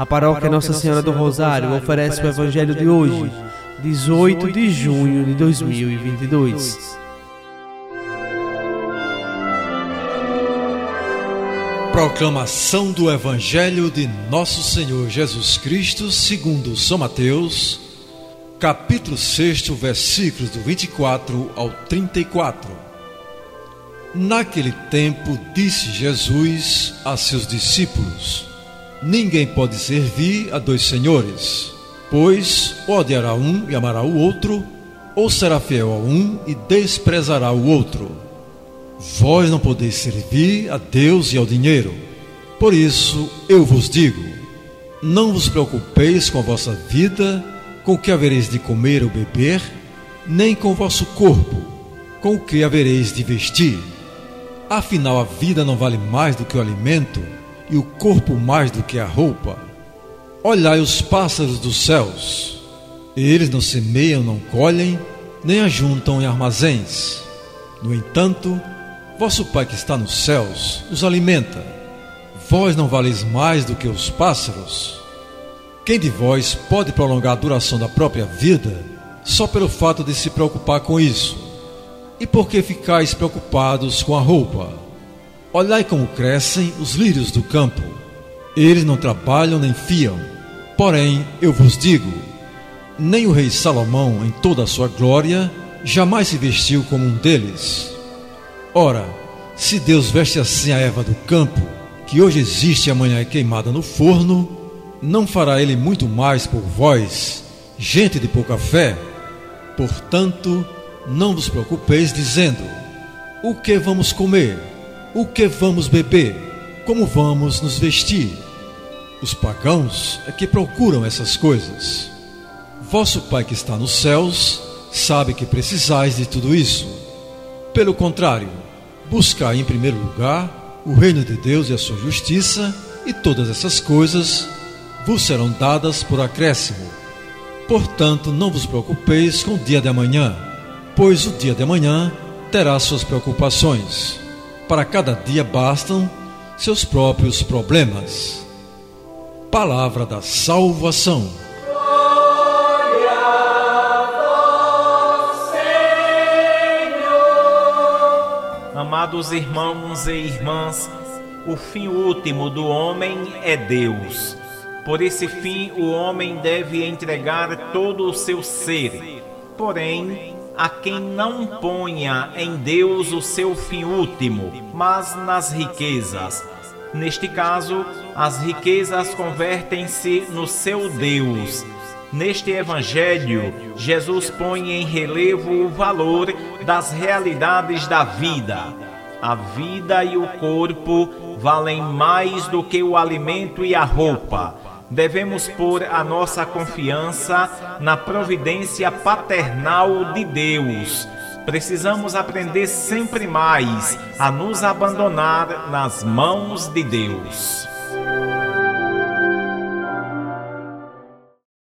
A paróquia Nossa Senhora do Rosário oferece o Evangelho de hoje, 18 de junho de 2022. Proclamação do Evangelho de Nosso Senhor Jesus Cristo, segundo São Mateus, capítulo 6, versículos do 24 ao 34. Naquele tempo disse Jesus a seus discípulos: Ninguém pode servir a dois senhores, pois odiará um e amará o outro, ou será fiel a um e desprezará o outro. Vós não podeis servir a Deus e ao dinheiro. Por isso eu vos digo: não vos preocupeis com a vossa vida, com o que havereis de comer ou beber, nem com o vosso corpo, com o que havereis de vestir. Afinal, a vida não vale mais do que o alimento e o corpo mais do que a roupa. Olhai os pássaros dos céus. Eles não semeiam, não colhem, nem ajuntam em armazéns. No entanto, vosso Pai que está nos céus os alimenta. Vós não valeis mais do que os pássaros? Quem de vós pode prolongar a duração da própria vida só pelo fato de se preocupar com isso? E por que ficais preocupados com a roupa? Olhai como crescem os lírios do campo. Eles não trabalham nem fiam. Porém, eu vos digo: nem o rei Salomão, em toda a sua glória, jamais se vestiu como um deles. Ora, se Deus veste assim a erva do campo, que hoje existe e amanhã é queimada no forno, não fará ele muito mais por vós, gente de pouca fé? Portanto, não vos preocupeis dizendo: o que vamos comer? O que vamos beber, como vamos nos vestir. Os pagãos é que procuram essas coisas. Vosso Pai que está nos céus sabe que precisais de tudo isso. Pelo contrário, buscai em primeiro lugar o reino de Deus e a sua justiça, e todas essas coisas vos serão dadas por acréscimo. Portanto, não vos preocupeis com o dia de amanhã, pois o dia de amanhã terá suas preocupações para cada dia bastam seus próprios problemas. Palavra da salvação. Amados irmãos e irmãs, o fim último do homem é Deus. Por esse fim, o homem deve entregar todo o seu ser. Porém, a quem não ponha em Deus o seu fim último, mas nas riquezas. Neste caso, as riquezas convertem-se no seu Deus. Neste Evangelho, Jesus põe em relevo o valor das realidades da vida. A vida e o corpo valem mais do que o alimento e a roupa devemos pôr a nossa confiança na providência paternal de Deus. Precisamos aprender sempre mais a nos abandonar nas mãos de Deus.